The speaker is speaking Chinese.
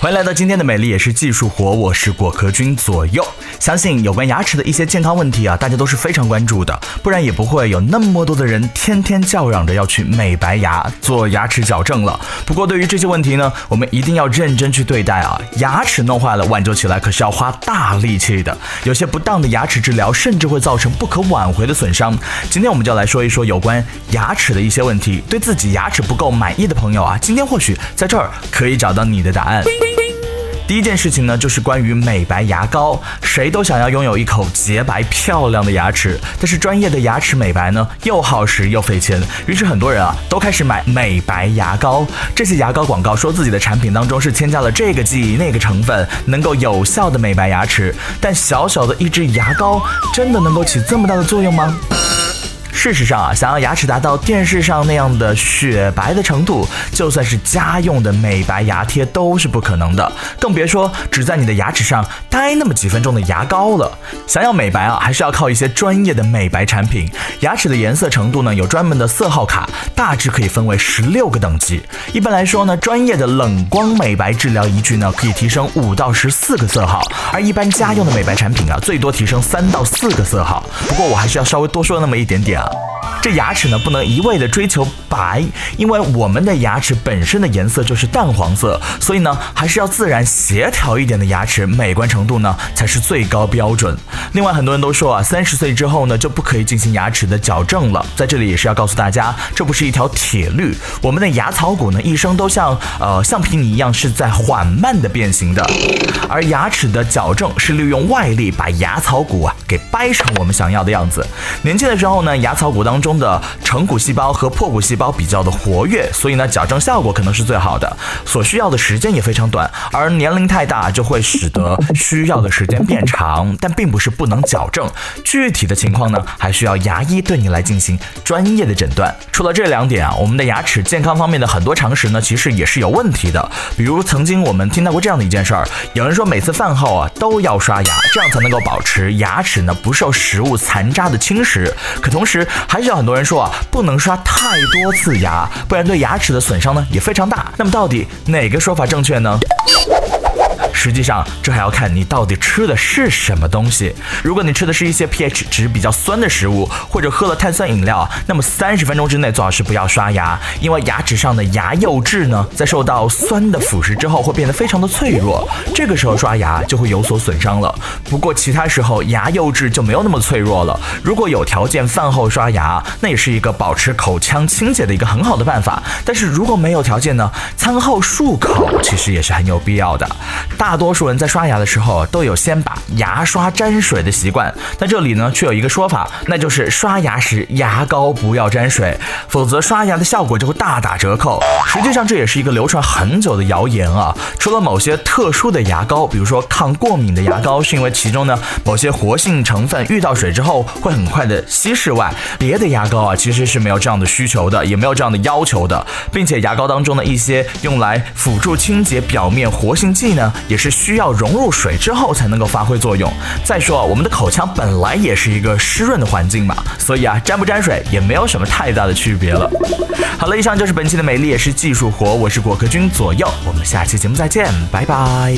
欢迎来到今天的美丽也是技术活，我是果壳君左右。相信有关牙齿的一些健康问题啊，大家都是非常关注的，不然也不会有那么多的人天天叫嚷着要去美白牙、做牙齿矫正了。不过对于这些问题呢，我们一定要认真去对待啊。牙齿弄坏了，挽救起来可是要花大力气的。有些不当的牙齿治疗，甚至会造成不可挽回的损伤。今天我们就来说一说有关牙齿的一些问题。对自己牙齿不够满意的朋友啊，今天或许在这儿可以找到你的答案。第一件事情呢，就是关于美白牙膏。谁都想要拥有一口洁白漂亮的牙齿，但是专业的牙齿美白呢，又耗时又费钱。于是很多人啊，都开始买美白牙膏。这些牙膏广告说自己的产品当中是添加了这个剂那个成分，能够有效的美白牙齿。但小小的一支牙膏，真的能够起这么大的作用吗？事实上啊，想要牙齿达到电视上那样的雪白的程度，就算是家用的美白牙贴都是不可能的，更别说只在你的牙齿上待那么几分钟的牙膏了。想要美白啊，还是要靠一些专业的美白产品。牙齿的颜色程度呢，有专门的色号卡，大致可以分为十六个等级。一般来说呢，专业的冷光美白治疗仪具呢，可以提升五到十四个色号，而一般家用的美白产品啊，最多提升三到四个色号。不过我还是要稍微多说那么一点点啊。这牙齿呢，不能一味的追求白，因为我们的牙齿本身的颜色就是淡黄色，所以呢，还是要自然协调一点的牙齿，美观程度呢才是最高标准。另外，很多人都说啊，三十岁之后呢，就不可以进行牙齿的矫正了。在这里也是要告诉大家，这不是一条铁律。我们的牙槽骨呢，一生都像呃橡皮泥一样，是在缓慢的变形的，而牙齿的矫正是利用外力把牙槽骨啊给掰成我们想要的样子。年轻的时候呢，牙槽骨当中的成骨细胞和破骨细胞比较的活跃，所以呢，矫正效果可能是最好的，所需要的时间也非常短。而年龄太大就会使得需要的时间变长，但并不是不能矫正。具体的情况呢，还需要牙医对你来进行专业的诊断。除了这两点啊，我们的牙齿健康方面的很多常识呢，其实也是有问题的。比如曾经我们听到过这样的一件事儿，有人说每次饭后啊都要刷牙，这样才能够保持牙齿呢不受食物残渣的侵蚀。可同时还是有很多人说啊，不能刷太多次牙，不然对牙齿的损伤呢也非常大。那么到底哪个说法正确呢？实际上，这还要看你到底吃的是什么东西。如果你吃的是一些 pH 值比较酸的食物，或者喝了碳酸饮料，那么三十分钟之内最好是不要刷牙，因为牙齿上的牙釉质呢，在受到酸的腐蚀之后会变得非常的脆弱，这个时候刷牙就会有所损伤了。不过其他时候牙釉质就没有那么脆弱了。如果有条件饭后刷牙，那也是一个保持口腔清洁的一个很好的办法。但是如果没有条件呢，餐后漱口其实也是很有必要的。大大多数人在刷牙的时候都有先把牙刷沾水的习惯，但这里呢却有一个说法，那就是刷牙时牙膏不要沾水，否则刷牙的效果就会大打折扣。实际上这也是一个流传很久的谣言啊。除了某些特殊的牙膏，比如说抗过敏的牙膏，是因为其中呢某些活性成分遇到水之后会很快的稀释外，别的牙膏啊其实是没有这样的需求的，也没有这样的要求的，并且牙膏当中的一些用来辅助清洁表面活性剂呢。也是需要融入水之后才能够发挥作用。再说，我们的口腔本来也是一个湿润的环境嘛，所以啊，沾不沾水也没有什么太大的区别了。好了，以上就是本期的美丽也是技术活，我是果壳君左右，我们下期节目再见，拜拜。